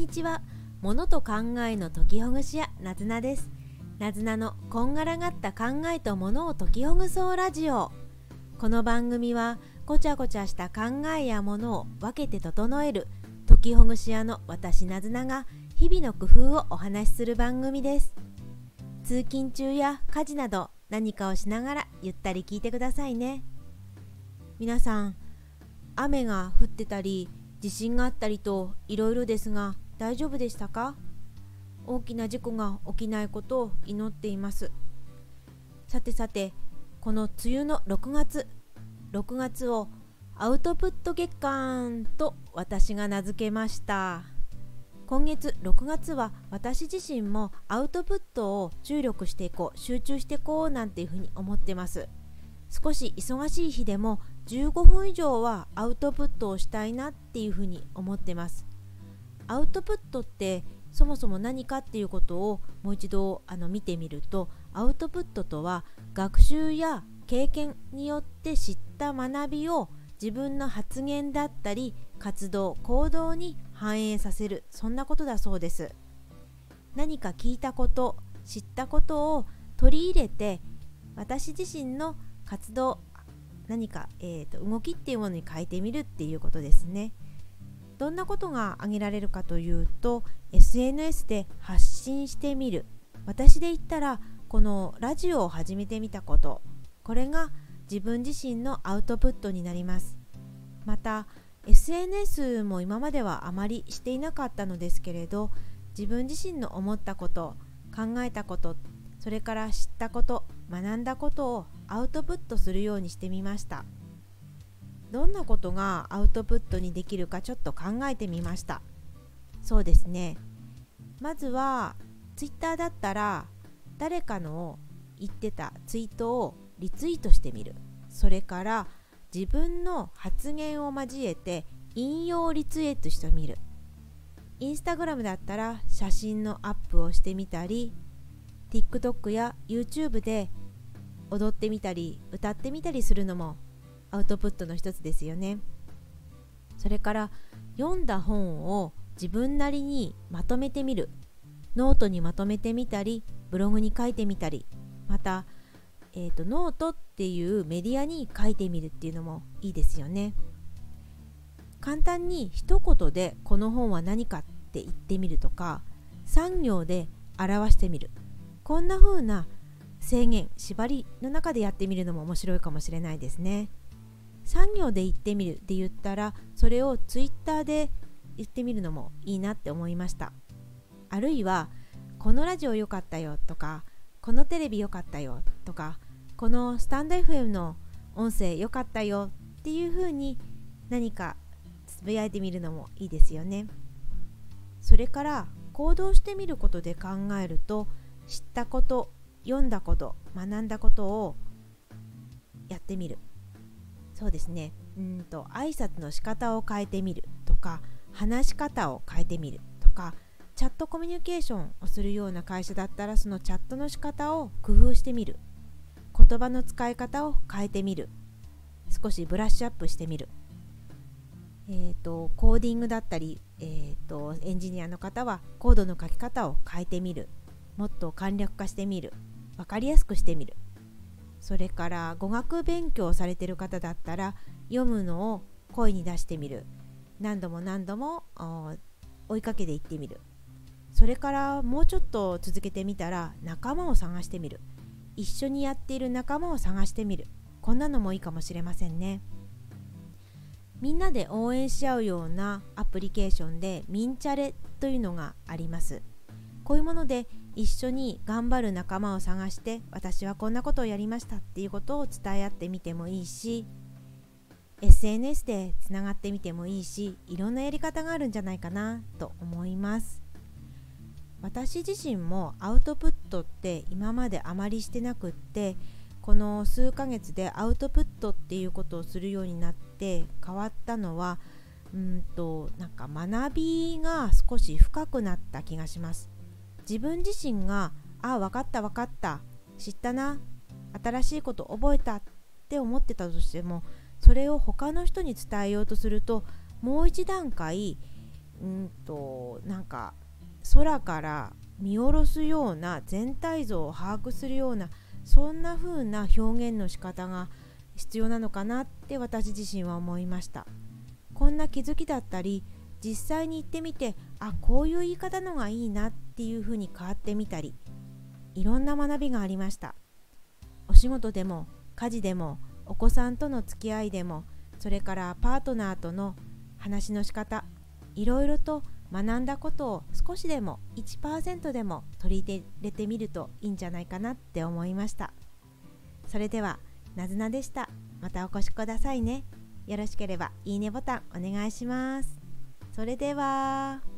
にちは。物と考えの解きほぐし屋なずなです。なずなのこんがらがった考えと物を解きほぐそうラジオ。この番組はごちゃごちゃした考えやものを分けて整える解きほぐし屋の私なずなが日々の工夫をお話しする番組です。通勤中や家事など何かをしながらゆったり聞いてくださいね。皆さん雨が降ってたり地震があったりといろいろですが大丈夫でしたか？大きな事故が起きないことを祈っています。さてさてこの梅雨の6月6月をアウトプット月間と私が名付けました。今月6月は私自身もアウトプットを注力していこう集中していこうなんていうふうに思ってます。少し忙しい日でも15分以上はアウトプットをしたいなっていうふうに思ってます。アウトプットってそもそも何かっていうことをもう一度あの見てみるとアウトプットとは学習や経験によって知った学びを自分の発言だったり活動行動に反映させるそんなことだそうです何か聞いたこと知ったことを取り入れて私自身の活動何か、えーと、動きっていうものに変えてみるっていうことですね。どんなことが挙げられるかというと SNS で発信してみる。私で言ったらこのラジオを始めてみたこと。これが自分自身のアウトプットになります。また SNS も今まではあまりしていなかったのですけれど自分自身の思ったこと考えたことそれから知ったこと学んだことをアウトプットするようにしてみました。どんなことがアウトプットにできるかちょっと考えてみました。そうですね。まずは Twitter だったら誰かの言ってたツイートをリツイートしてみる。それから自分の発言を交えて引用リツイートしてみる。インスタグラムだったら写真のアップをしてみたり TikTok や YouTube で踊ってみたり歌ってみたりするのもアウトプットの一つですよね。それから読んだ本を自分なりにまとめてみる。ノートにまとめてみたりブログに書いてみたり。また、えーと、ノートっていうメディアに書いてみるっていうのもいいですよね。簡単に一言でこの本は何かって言ってみるとか産行で表してみる。こんな風な制限縛りの中でやってみるのも面白いかもしれないですね。産業で言ってみるって言ったらそれをツイッターで言ってみるのもいいなって思いました。あるいはこのラジオ良かったよとかこのテレビ良かったよとかこのスタンド FM の音声良かったよっていう風に何かつぶやいてみるのもいいですよね。それから行動してみることで考えると知ったこと読んだこと学んだことをやってみる。そうですね。うんと挨拶の仕方を変えてみるとか話し方を変えてみるとかチャットコミュニケーションをするような会社だったらそのチャットの仕方を工夫してみる。言葉の使い方を変えてみる。少しブラッシュアップしてみる。えーと、コーディングだったり、えーとエンジニアの方はコードの書き方を変えてみる。もっと簡略化してみる。分かりやすくしてみる。それから語学勉強されてる方だったら読むのを声に出してみる。何度も何度も追いかけていってみる。それからもうちょっと続けてみたら仲間を探してみる。一緒にやっている仲間を探してみる。こんなのもいいかもしれませんね。みんなで応援し合うようなアプリケーションでミンチャレというのがあります。こういうもので一緒に頑張る仲間を探して私はこんなことをやりましたっていうことを伝え合ってみてもいいし SNS でつながってみてもいいしいろんなやり方があるんじゃないかなと思います。私自身もアウトプットって今まであまりしてなくってこの数ヶ月でアウトプットっていうことをするようになって変わったのはうんとなんか学びが少し深くなった気がします。自分自身がああ分かった分かった知ったな新しいこと覚えたって思ってたとしてもそれを他の人に伝えようとするともう一段階うんとなんか空から見下ろすような全体像を把握するようなそんな風な表現の仕方が必要なのかなって私自身は思いました。こんな気づきだったり実際に行ってみてあこういう言い方のがいいなっていう風に変わってみたりいろんな学びがありました。お仕事でも家事でもお子さんとの付き合いでもそれからパートナーとの話の仕方いろいろと学んだことを少しでも1%でも取り入れてみるといいんじゃないかなって思いました。それではなずなでした。またお越しくださいね。よろしければいいねボタンお願いします。それでは。